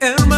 Hermano latino,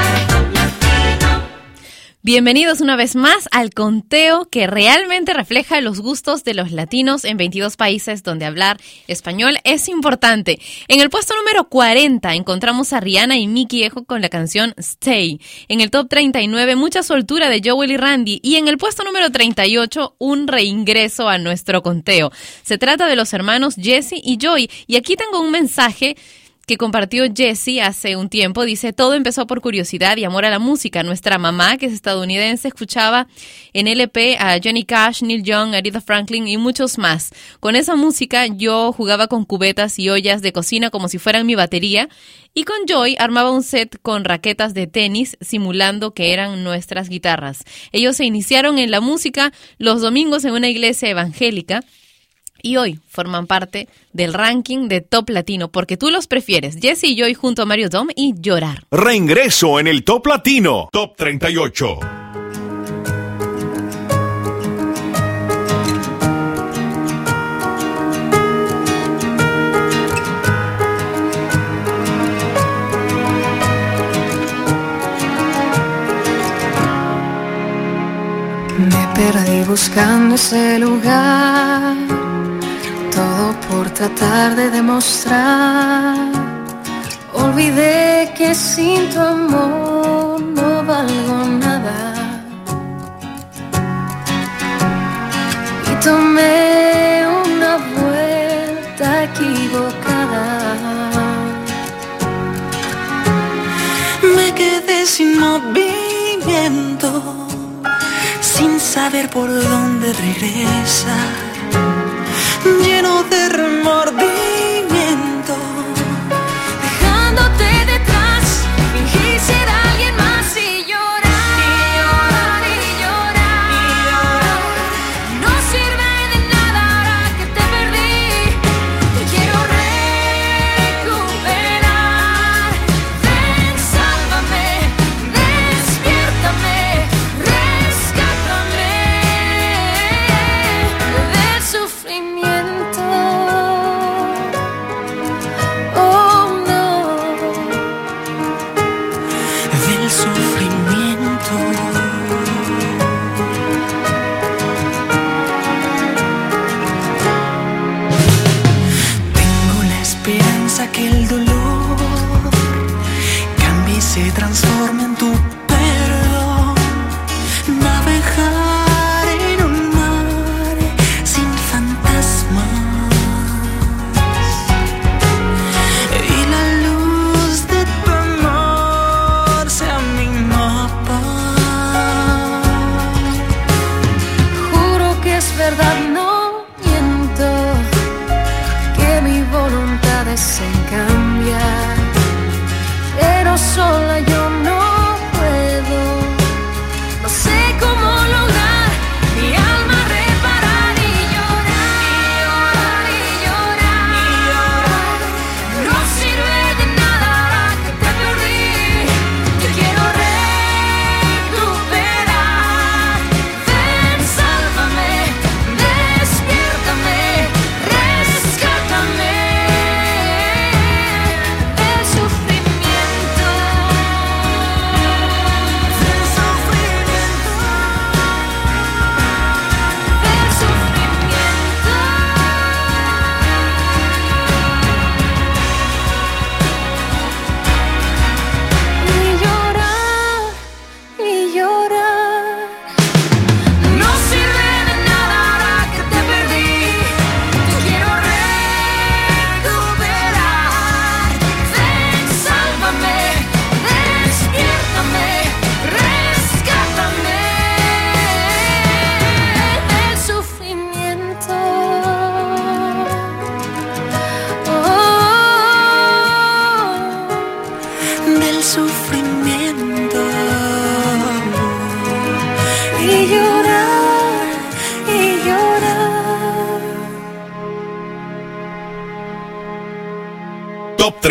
Bienvenidos una vez más al conteo que realmente refleja los gustos de los latinos en 22 países donde hablar español es importante. En el puesto número 40 encontramos a Rihanna y Mickey Ejo con la canción Stay. En el top 39 mucha soltura de Joel y Randy y en el puesto número 38 un reingreso a nuestro conteo. Se trata de los hermanos Jesse y Joy y aquí tengo un mensaje que compartió Jessie hace un tiempo. Dice, todo empezó por curiosidad y amor a la música. Nuestra mamá, que es estadounidense, escuchaba en LP a Johnny Cash, Neil Young, Aretha Franklin y muchos más. Con esa música yo jugaba con cubetas y ollas de cocina como si fueran mi batería y con Joy armaba un set con raquetas de tenis simulando que eran nuestras guitarras. Ellos se iniciaron en la música los domingos en una iglesia evangélica y hoy forman parte del ranking de Top Latino porque tú los prefieres, Jesse y Joy junto a Mario Dom y Llorar. Reingreso en el Top Latino. Top 38. Me perdí buscando ese lugar, todo por tratar de demostrar. Olvidé que sin tu amor no valgo nada. Y tomé una vuelta equivocada. Me quedé sin movimiento, sin saber por dónde regresar, lleno de remordimiento. verdad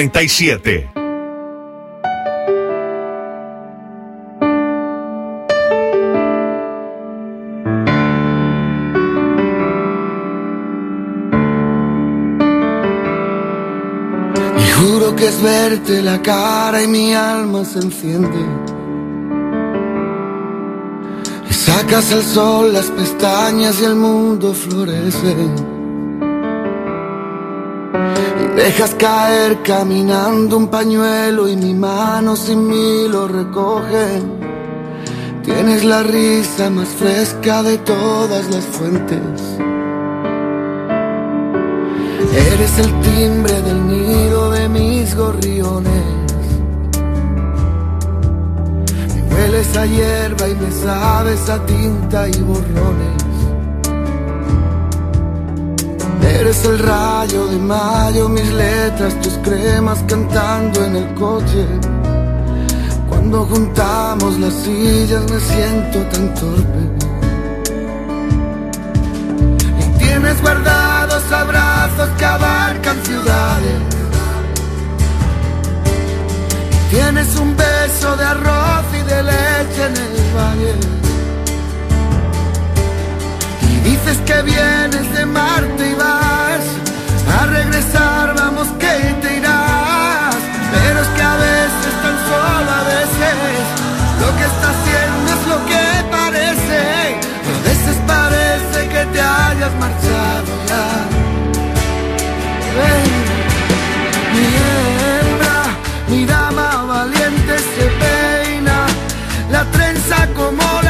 37. Y juro que es verte la cara y mi alma se enciende. Y sacas al sol las pestañas y el mundo florece. Dejas caer caminando un pañuelo y mi mano sin mí lo recoge. Tienes la risa más fresca de todas las fuentes. Eres el timbre del nido de mis gorriones. Me hueles a hierba y me sabes a tinta y borrones. Eres el rayo de mayo, mis letras, tus cremas cantando en el coche. Cuando juntamos las sillas me siento tan torpe. Y tienes guardados abrazos que abarcan ciudades. Tienes un beso de arroz y de leche en el valle. Dices que vienes de Marte y vas a regresar, vamos que te irás. Pero es que a veces, tan solo a veces, lo que está haciendo es lo que parece. A veces parece que te hayas marchado ya. Mi dama valiente se peina, la trenza como la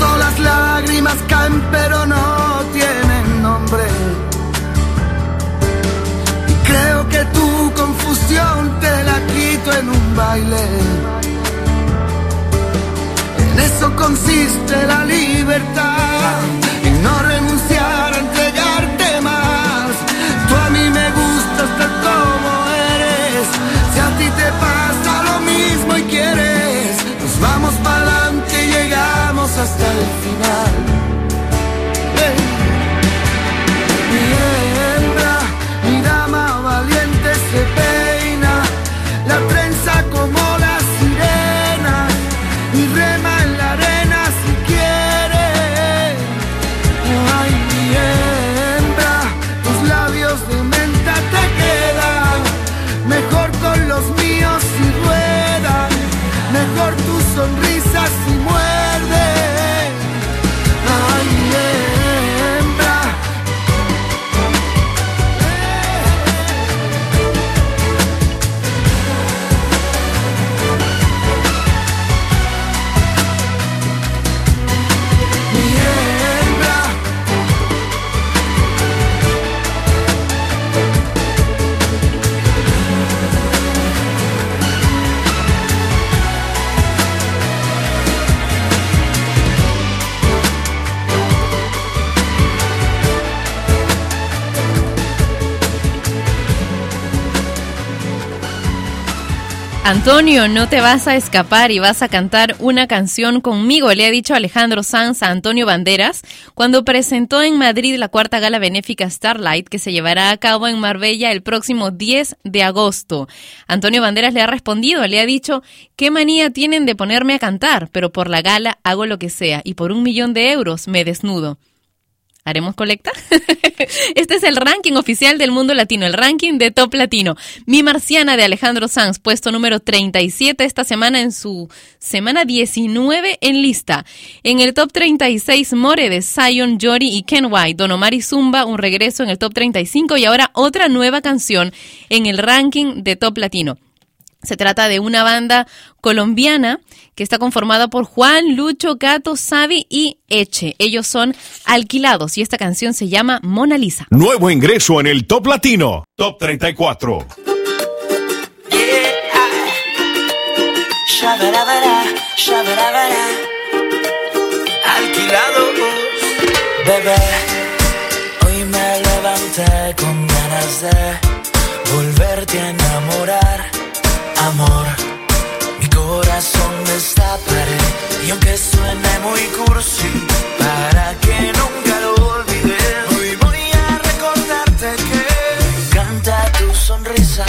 Cierto las lágrimas caen pero no tienen nombre. Y creo que tu confusión te la quito en un baile. En eso consiste la libertad, en no renunciar a entregarte más. Tú a mí me gustas tal como eres. Si a ti te pasa lo mismo y quieres, nos vamos para adelante y llegamos hasta el final. Antonio, no te vas a escapar y vas a cantar una canción conmigo, le ha dicho Alejandro Sanz a Antonio Banderas cuando presentó en Madrid la cuarta gala benéfica Starlight que se llevará a cabo en Marbella el próximo 10 de agosto. Antonio Banderas le ha respondido, le ha dicho, ¿qué manía tienen de ponerme a cantar? Pero por la gala hago lo que sea y por un millón de euros me desnudo. ¿Haremos colecta? este es el ranking oficial del mundo latino, el ranking de Top Latino. Mi Marciana de Alejandro Sanz, puesto número 37 esta semana en su semana 19 en lista. En el Top 36, More de Zion, Jory y Ken White. Don Omar y Zumba, un regreso en el Top 35 y ahora otra nueva canción en el ranking de Top Latino. Se trata de una banda colombiana que está conformada por Juan, Lucho, Gato, Savi y Eche. Ellos son alquilados y esta canción se llama Mona Lisa. Nuevo ingreso en el Top Latino, Top 34. Shabarabara, shabarabara. Alquilados, bebé. Hoy me levanté con ganas de volverte a enamorar, amor. Mi corazón destaparé y aunque suene muy cursi, para que nunca lo olvides, hoy voy a recordarte que me encanta tu sonrisa.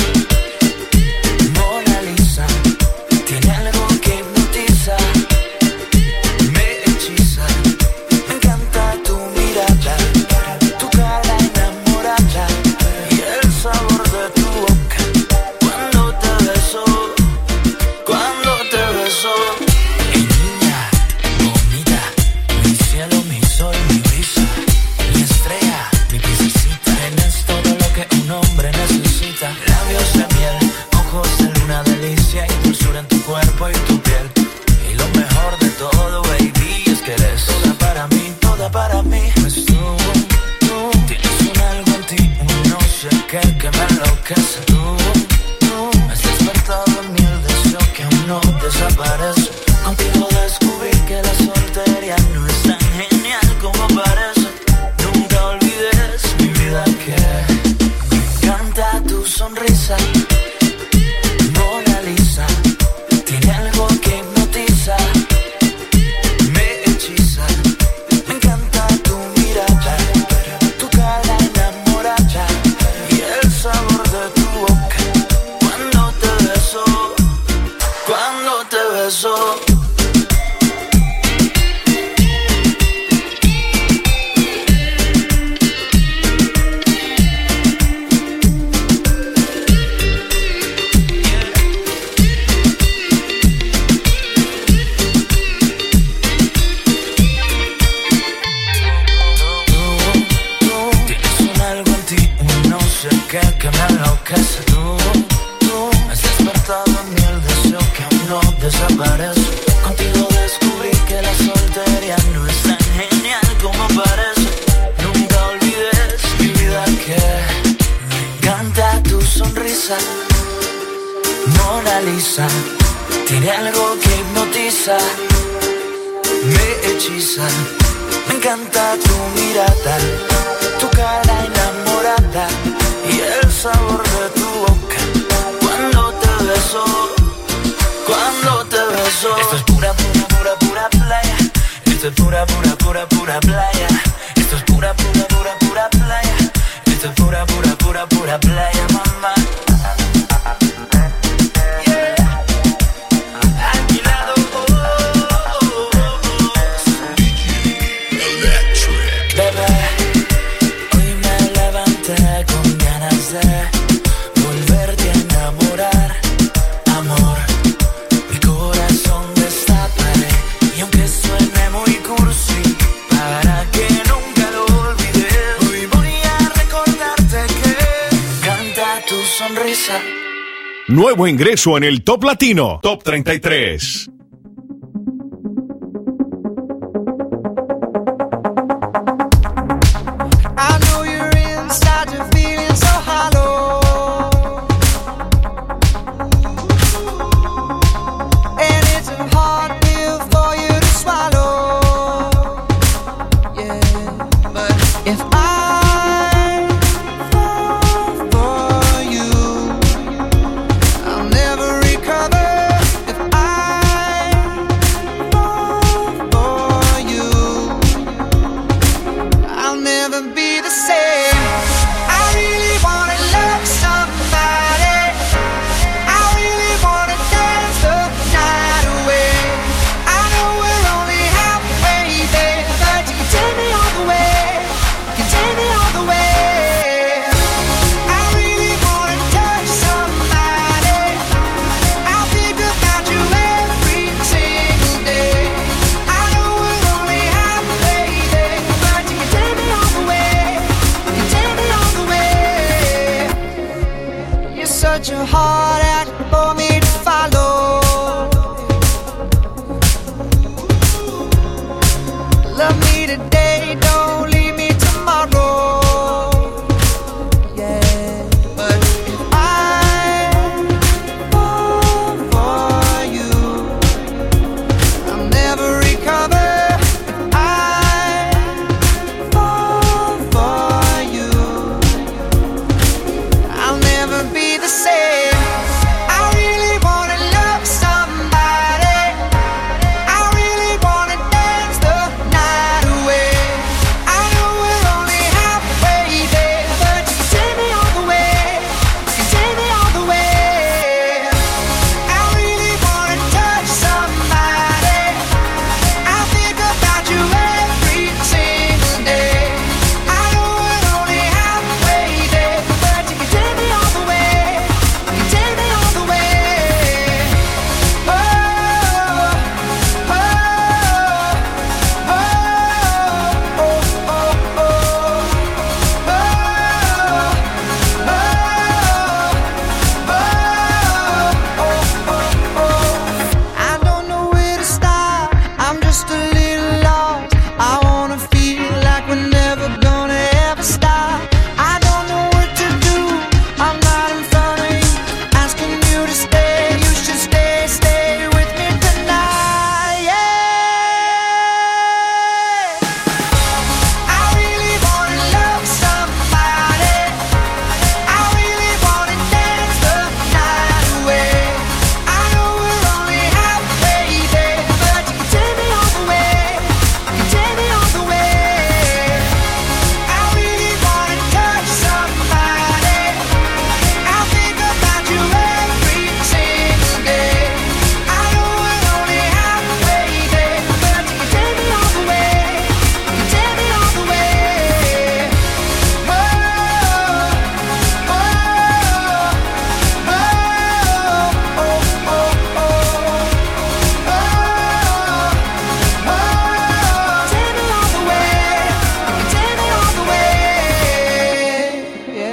Nuevo ingreso en el Top Latino, Top 33.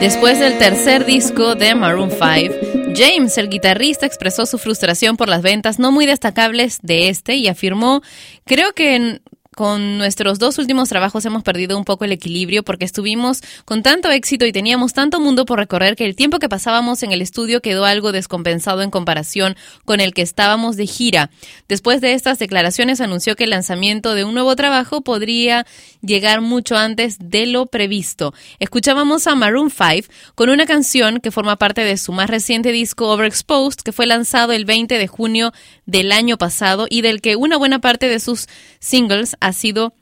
Después del tercer disco de Maroon 5, James, el guitarrista, expresó su frustración por las ventas no muy destacables de este y afirmó, creo que con nuestros dos últimos trabajos hemos perdido un poco el equilibrio porque estuvimos con tanto éxito y teníamos tanto mundo por recorrer que el tiempo que pasábamos en el estudio quedó algo descompensado en comparación con el que estábamos de gira. Después de estas declaraciones anunció que el lanzamiento de un nuevo trabajo podría llegar mucho antes de lo previsto. Escuchábamos a Maroon 5 con una canción que forma parte de su más reciente disco Overexposed que fue lanzado el 20 de junio del año pasado y del que una buena parte de sus singles ha sido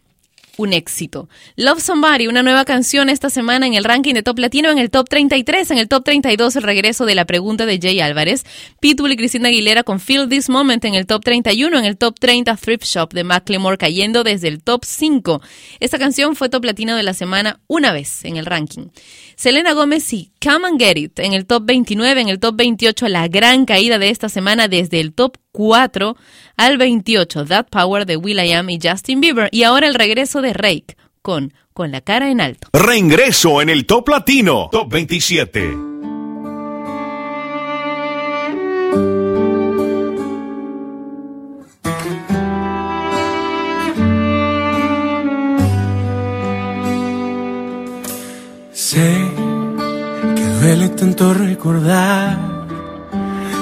un éxito. Love Somebody, una nueva canción esta semana en el ranking de Top Latino, en el Top 33, en el Top 32 el regreso de la pregunta de Jay Álvarez, Pitbull y Cristina Aguilera con Feel This Moment en el Top 31, en el Top 30 Thrift Shop de Macklemore cayendo desde el Top 5. Esta canción fue Top Latino de la semana una vez en el ranking. Selena Gómez y Come and Get It en el Top 29, en el Top 28 la gran caída de esta semana desde el Top 4 al 28, That Power de Will.i.am y Justin Bieber. Y ahora el regreso de Rake con Con la cara en alto. Reingreso en el Top Latino, Top 27.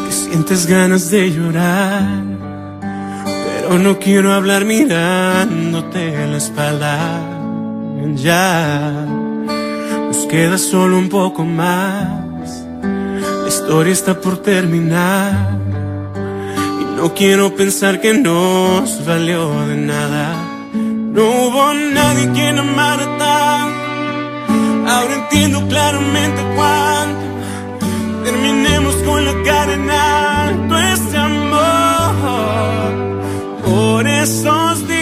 Que sientes ganas de llorar, pero no quiero hablar mirándote la espalda. Ya nos queda solo un poco más. La historia está por terminar y no quiero pensar que nos valió de nada. No hubo nadie quien amara tanto. Ahora entiendo claramente cuánto terminemos con la cara en alto este amor. Por esos días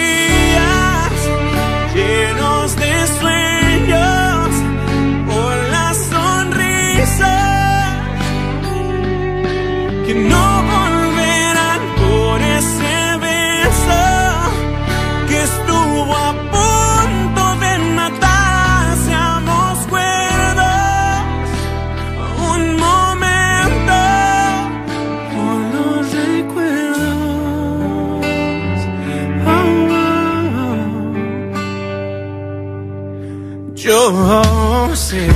sé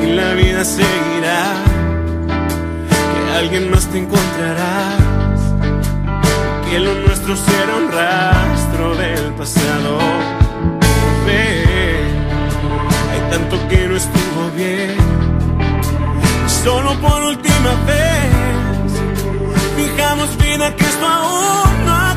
que la vida seguirá que alguien más te encontrarás que lo nuestro será un rastro del pasado. Ve, hay tanto que no estuvo bien. Solo por última vez, fijamos vida que esto aún no ha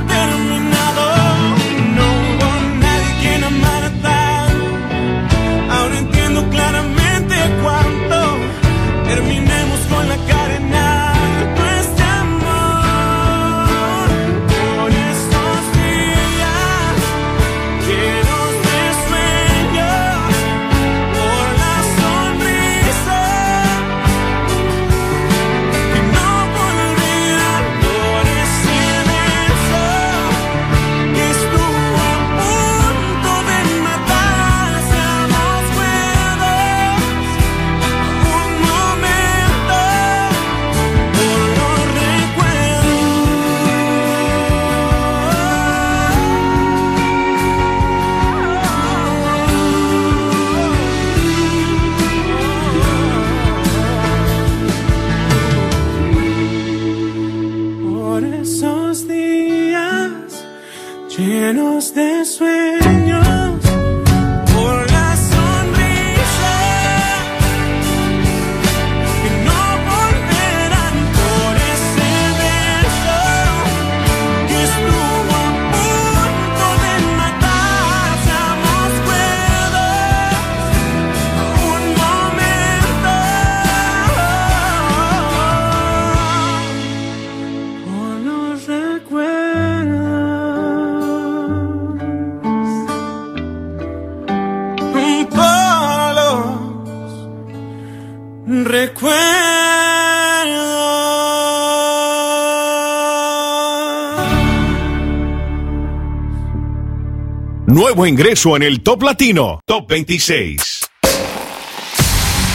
Nuevo ingreso en el Top Latino, Top 26.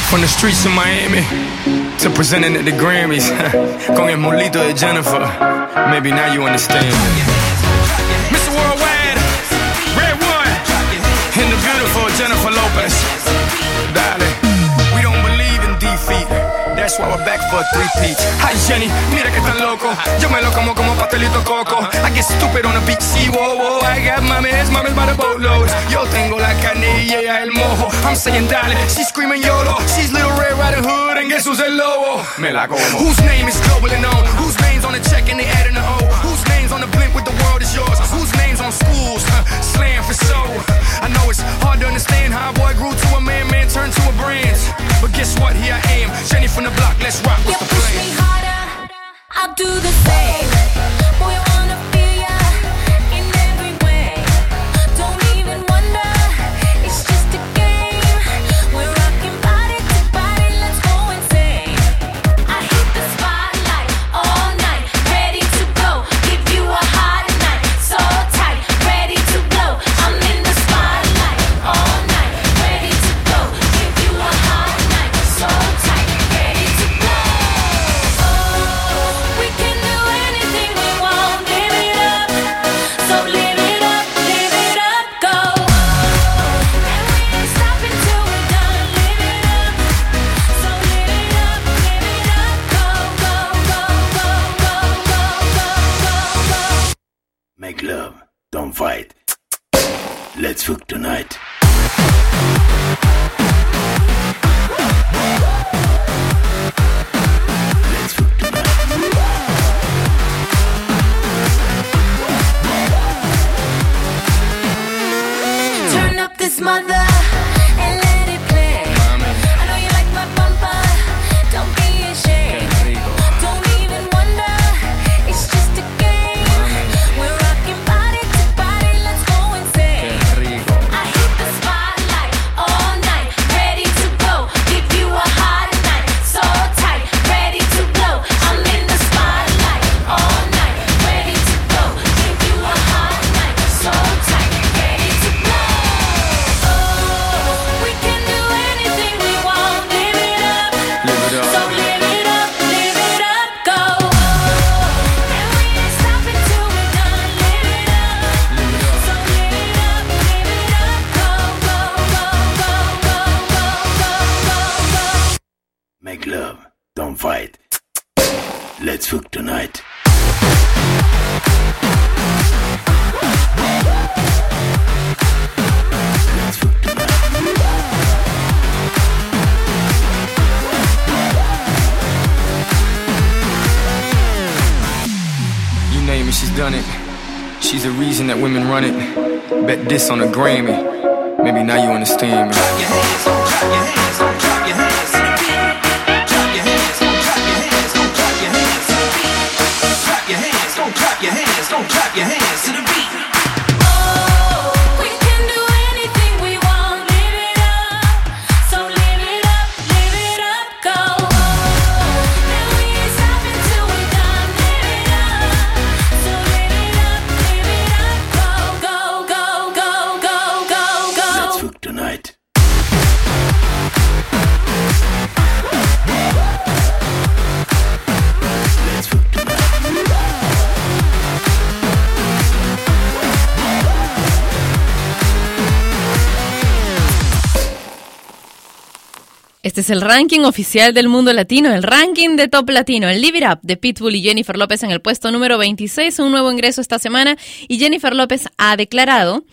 From the streets of Miami to presenting at the Grammys. Con el molito de Jennifer. Maybe now you understand. That's why we're back for a three-peat. Hi Jenny, mira que tan loco. Yo me lo como como pastelito coco. I get stupid on the beach, see, whoa, whoa. I got mames, mames by the boatloads. Yo tengo la carne y ella el mojo. I'm saying dale, she's screaming YOLO. She's Little Red Riding Hood and guess who's el lobo? Me la como. Whose name is globally known? Whose name's on the check and they adding the O? On the blimp with the world is yours? Whose name's on schools? Huh, slam for so. I know it's hard to understand how a boy grew to a man, man turned to a brand. But guess what? Here I am, Jenny from the block. Let's rock. You What's the push plan? me harder, I'll do the same. Boy, Grammy. Este es el ranking oficial del mundo latino, el ranking de top latino, el Live It Up de Pitbull y Jennifer López en el puesto número 26, un nuevo ingreso esta semana y Jennifer López ha declarado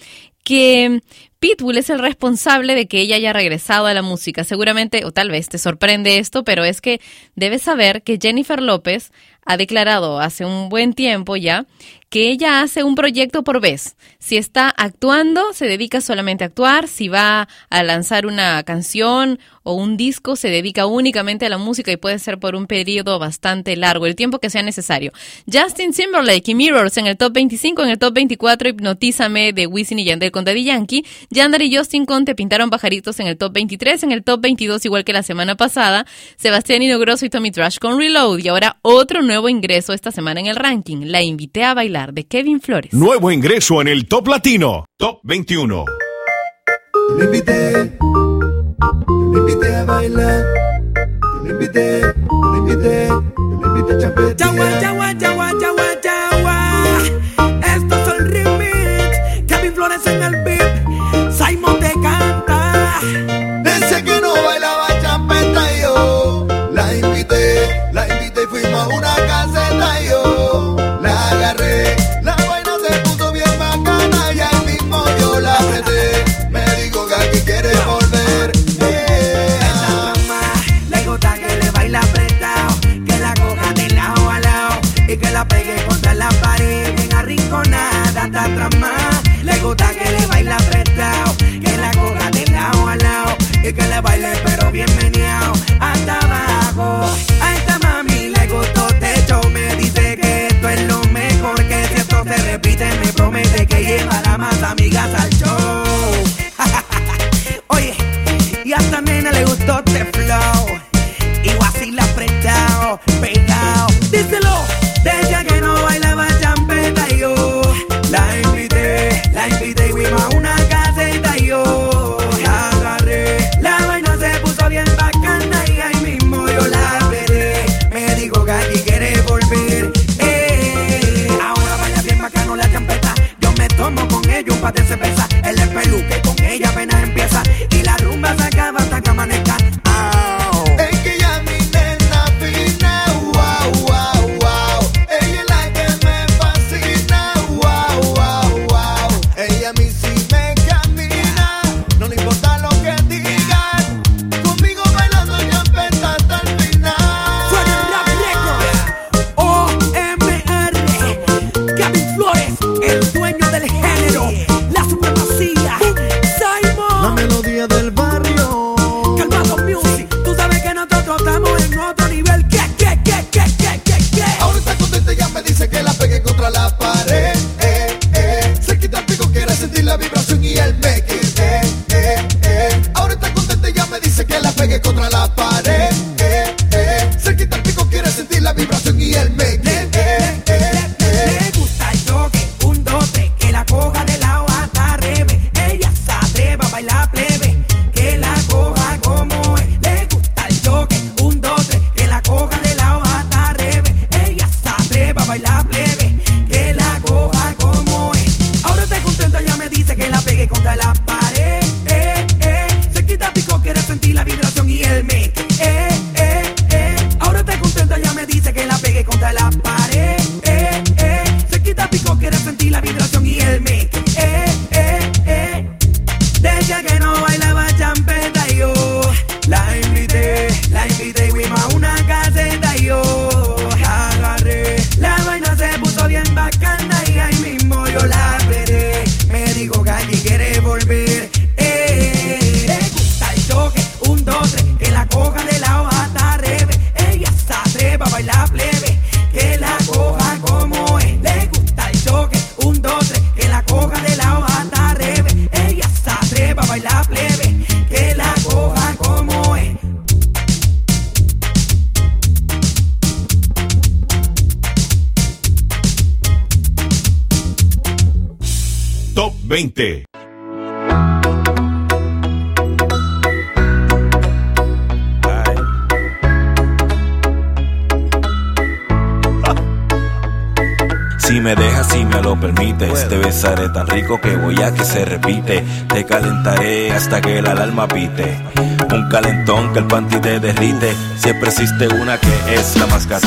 que Pitbull es el responsable de que ella haya regresado a la música. Seguramente, o tal vez te sorprende esto, pero es que debes saber que Jennifer López ha declarado hace un buen tiempo ya que ella hace un proyecto por vez. Si está actuando, se dedica solamente a actuar. Si va a lanzar una canción o un disco, se dedica únicamente a la música y puede ser por un periodo bastante largo, el tiempo que sea necesario. Justin Timberlake y Mirrors en el top 25, en el top 24, Hipnotízame de Wisin y Yandel con Daddy Yankee. Yandel y Justin con Te Pintaron Pajaritos en el top 23, en el top 22, igual que la semana pasada, Sebastián Grosso y Tommy Trash con Reload. Y ahora otro nuevo ingreso esta semana en el ranking, La Invité a Bailar de Kevin Flores. Nuevo ingreso en el Top Latino, Top 21. Le invité, le invité a bailar. La invité, la invité, la invité a chapetear. Yawa, yawa, yawa, yawa, yawa. Esto es el remix. Kevin Flores en el beat. Simon te canta. Que la pegue contra la pared. Bien arrinconada, atrás más. Le gusta que le baila apretado. Que la coja de lado a lado. Y que le baile pero bien meneado. Hasta abajo. A esta mami le gustó techo. Me dice que esto es lo mejor. Que si esto se repite, me promete que llevará más amigas al show. Oye, y a esta nena le gustó este flow. Y vacila apretado, que voy a que se repite. Te calentaré hasta que la alarma pite. Un calentón que el panty te derrite. Siempre existe una que es la más que.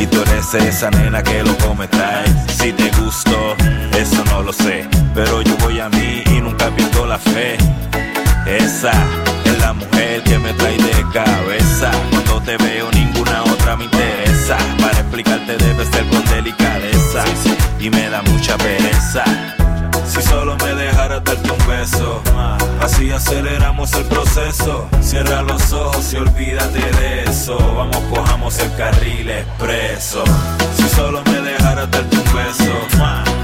Y tú eres esa nena que lo come. Si te gusto, eso no lo sé. Pero yo voy a mí y nunca pierdo la fe. Esa es la mujer que me trae de cabeza. Cuando te veo, ninguna otra me interesa. Para explicarte, debes ser con delicadeza. Y me da mucha pereza. Así aceleramos el proceso. Cierra los ojos y olvídate de eso. Vamos, cojamos el carril expreso. Si solo me dejaras darte un beso,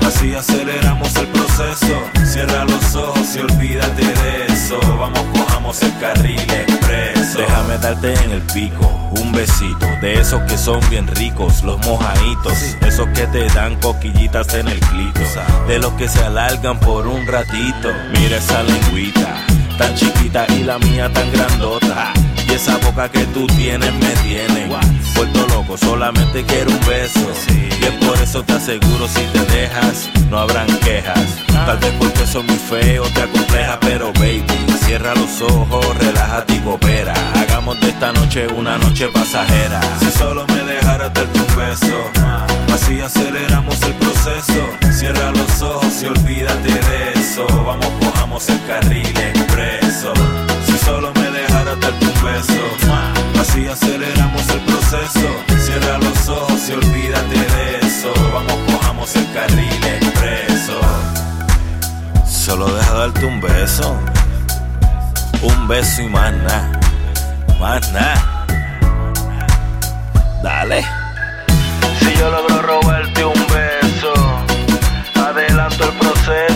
así aceleramos el proceso. Cierra los ojos y olvídate de eso. Vamos, cojamos el carril expreso. Déjame darte en el pico besito de esos que son bien ricos, los mojaditos, esos que te dan coquillitas en el clito, de los que se alargan por un ratito. Mira esa lengüita tan chiquita y la mía tan grandota. Esa boca que tú tienes me tiene vuelto loco, solamente quiero un beso. Y es por eso te aseguro, si te dejas, no habrán quejas. Tal vez porque soy muy feo, te acompleja, pero baby, cierra los ojos, relájate y coopera. Hagamos de esta noche una noche pasajera. Si solo me dejaras darte un beso, así aceleramos el proceso. Cierra los ojos y olvídate de eso. Vamos, cojamos el carril expreso. Si solo me dejaras darte un beso, así aceleramos el proceso. Cierra los ojos y olvídate de eso. Vamos, cojamos el carril expreso. Solo deja darte un beso, un beso y más nada, más nada. Dale. Si yo logro robarte un beso, adelanto el proceso.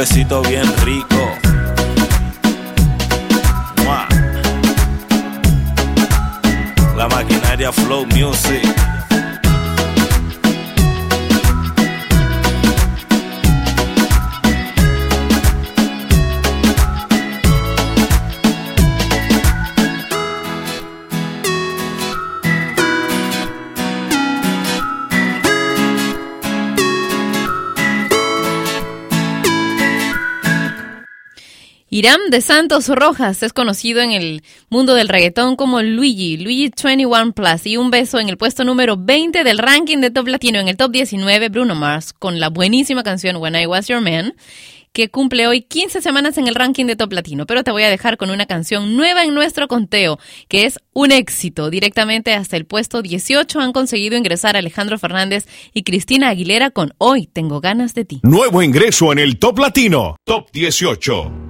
Besito bien rico. Irán de Santos Rojas es conocido en el mundo del reggaetón como Luigi, Luigi 21 Plus y un beso en el puesto número 20 del ranking de Top Latino. En el top 19 Bruno Mars con la buenísima canción When I Was Your Man que cumple hoy 15 semanas en el ranking de Top Latino, pero te voy a dejar con una canción nueva en nuestro conteo, que es un éxito. Directamente hasta el puesto 18 han conseguido ingresar Alejandro Fernández y Cristina Aguilera con Hoy tengo ganas de ti. Nuevo ingreso en el Top Latino, Top 18.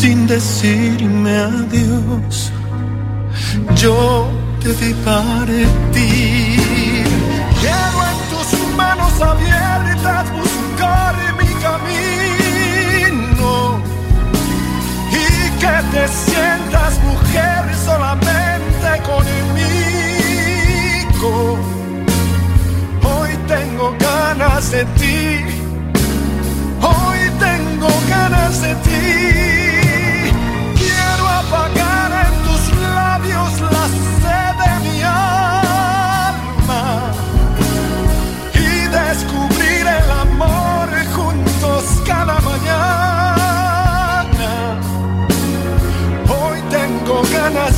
sin decirme adiós. Yo te vi partir. Quiero en tus manos abiertas buscar mi camino y que te sientas mujer solamente conmigo. Hoy tengo ganas de ti, hoy tengo ganas de ti.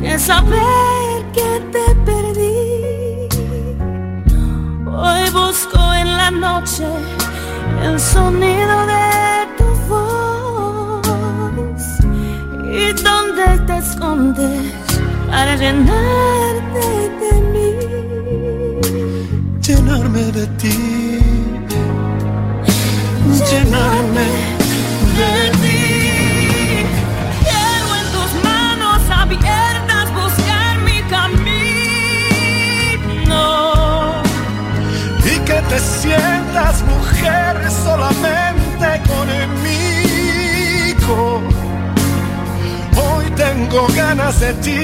que saber que te perdí. Hoy busco en la noche el sonido de tu voz y donde te escondes para llenarte de mí. Llenarme de ti. Llenarme. las mujeres solamente conmigo. Hoy tengo ganas de ti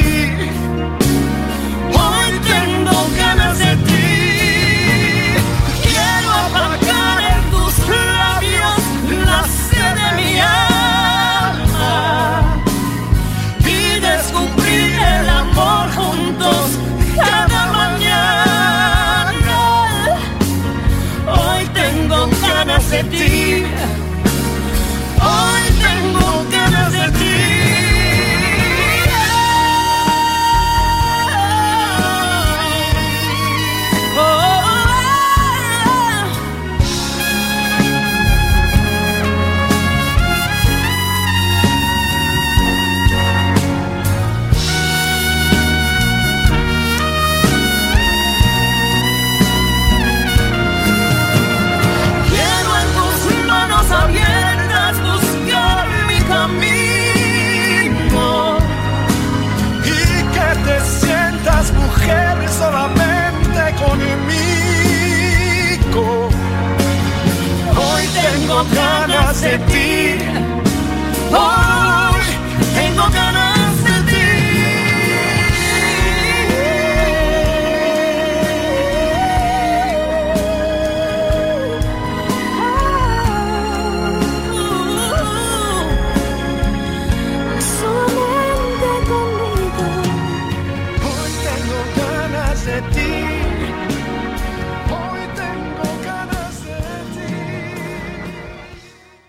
sentir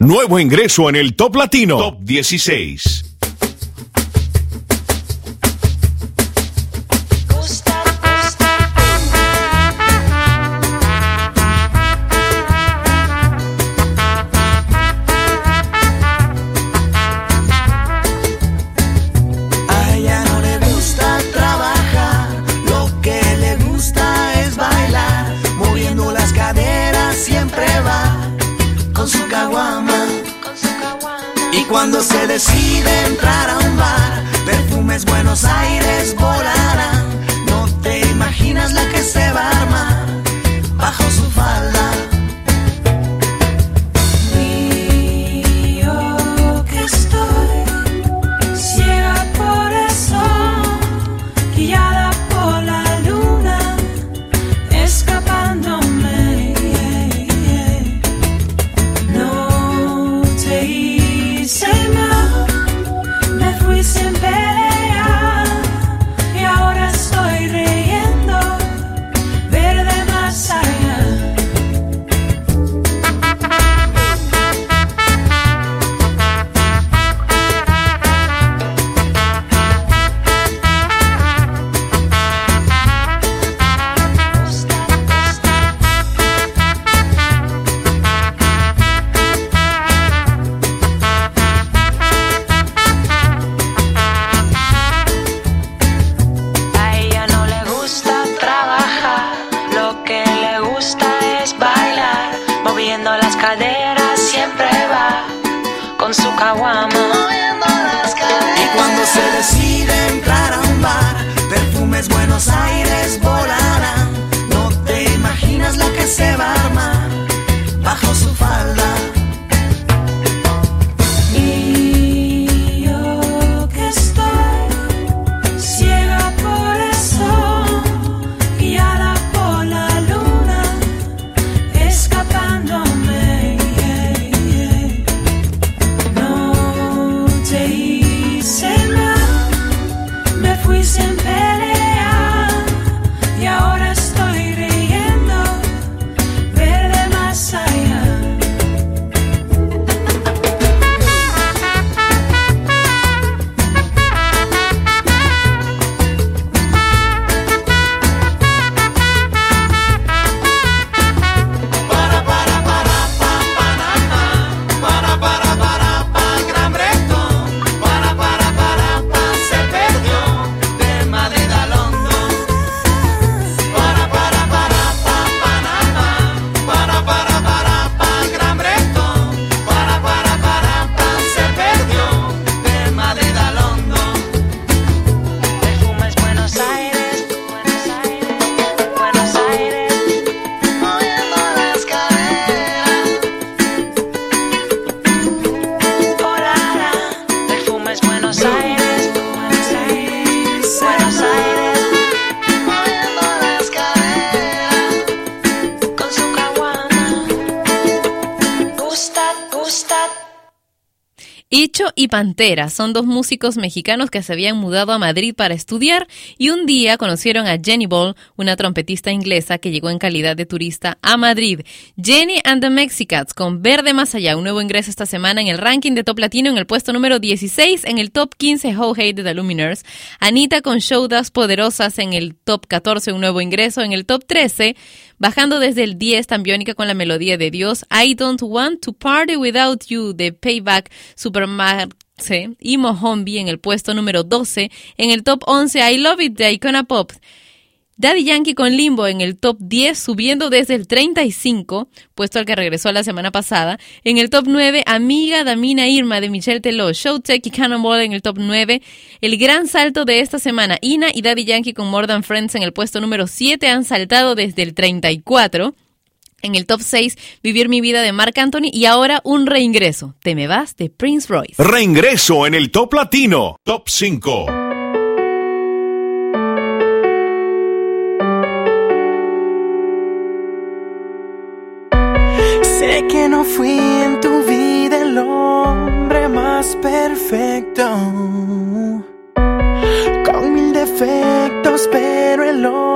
Nuevo ingreso en el Top Latino. Top 16. Pantera son dos músicos mexicanos que se habían mudado a Madrid para estudiar y un día conocieron a Jenny Ball, una trompetista inglesa que llegó en calidad de turista a Madrid. Jenny and the Mexicats con Verde Más Allá, un nuevo ingreso esta semana en el ranking de Top Latino en el puesto número 16, en el Top 15 How Hate de The Luminers. Anita con Showdas Poderosas en el Top 14, un nuevo ingreso en el Top 13. Bajando desde el 10, Tambiónica con la melodía de Dios, I Don't Want to Party Without You de Payback, Supermarce y Mohombi en el puesto número 12. En el top 11, I Love It de Icona Pop. Daddy Yankee con Limbo en el top 10, subiendo desde el 35, puesto al que regresó la semana pasada. En el top 9, Amiga Damina Irma de Michelle Teló, Showtech y Cannonball en el top 9. El gran salto de esta semana, Ina y Daddy Yankee con More Than Friends en el puesto número 7 han saltado desde el 34. En el top 6, Vivir mi vida de Marc Anthony y ahora un reingreso, Te me vas de Prince Royce. Reingreso en el Top Latino. Top 5. Que no fui en tu vida el hombre más perfecto, con mil defectos, pero el hombre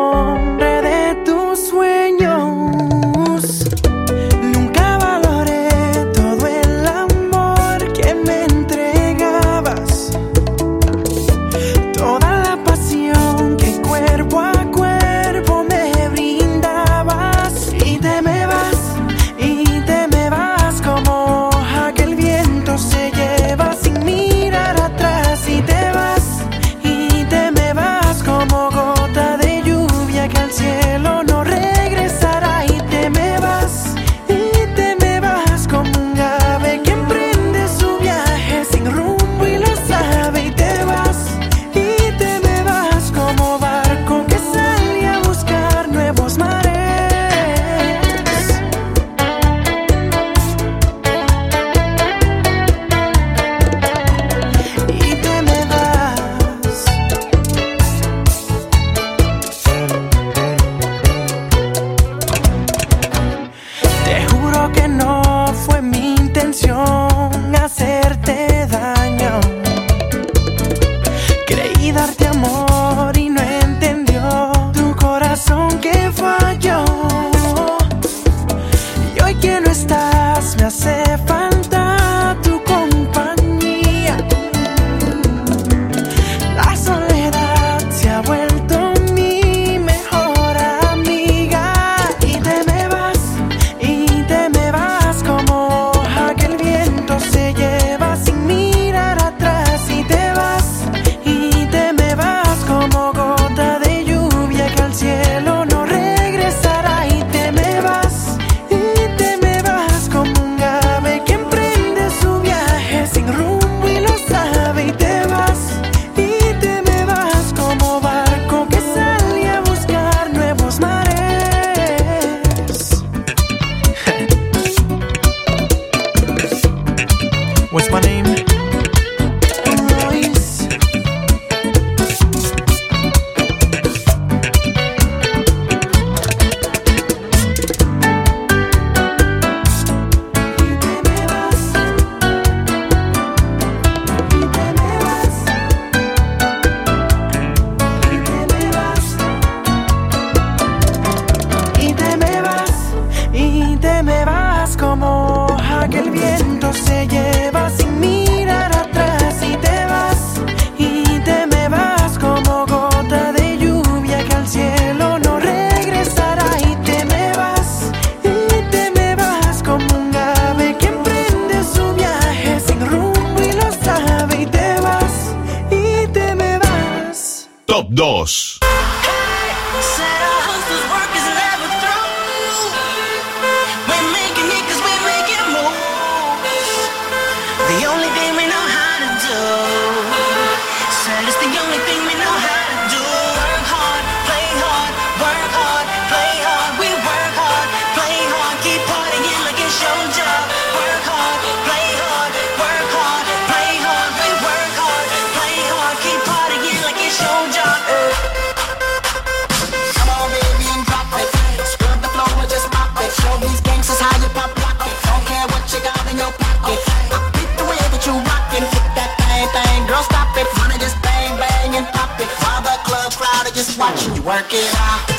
Work it out.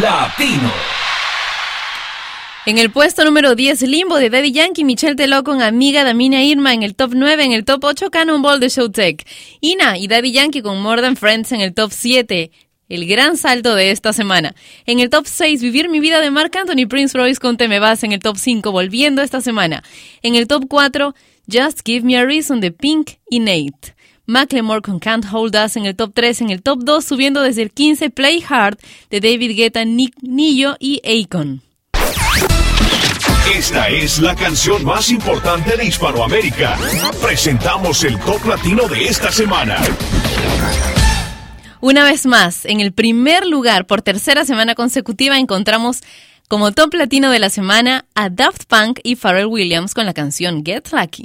Latino. En el puesto número 10, Limbo de Daddy Yankee, Michelle Teló con Amiga Damina Irma en el top 9, en el top 8, Cannonball de Showtech. Ina y Daddy Yankee con More Than Friends en el top 7. El gran salto de esta semana. En el top 6, Vivir mi vida de Marc Anthony Prince Royce con Te me vas en el top 5, volviendo esta semana. En el top 4, Just Give Me a Reason de Pink y Nate. Macklemore con Can't Hold Us en el top 3, en el top 2 subiendo desde el 15 Play Hard de David Guetta, Nick Nillo y Akon. Esta es la canción más importante de Hispanoamérica. Presentamos el top latino de esta semana. Una vez más, en el primer lugar por tercera semana consecutiva encontramos como top latino de la semana a Daft Punk y Pharrell Williams con la canción Get Lucky.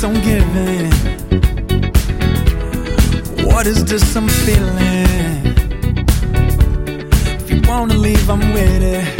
keeps on giving. What is this I'm feeling? If you wanna leave, I'm with it.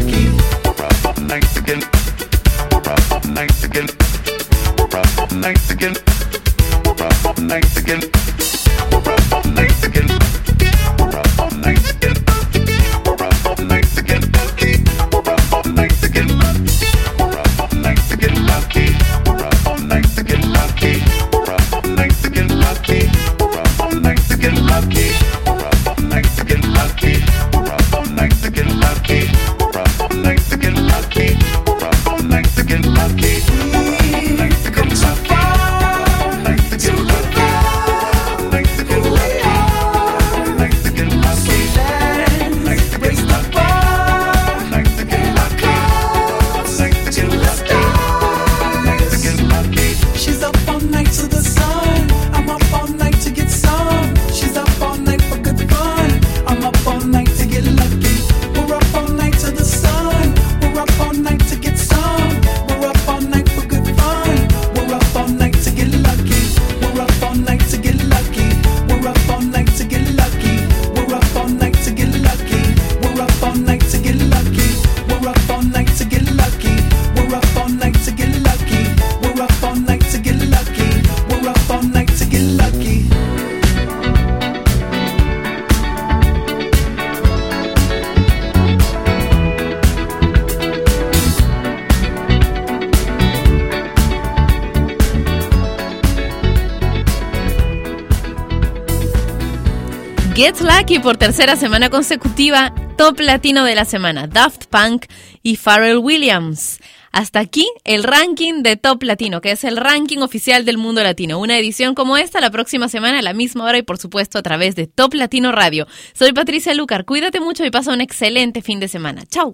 Lucky por tercera semana consecutiva, top latino de la semana, Daft Punk y Pharrell Williams. Hasta aquí el ranking de Top Latino, que es el ranking oficial del mundo latino. Una edición como esta la próxima semana a la misma hora y por supuesto a través de Top Latino Radio. Soy Patricia Lucar, cuídate mucho y pasa un excelente fin de semana. Chau.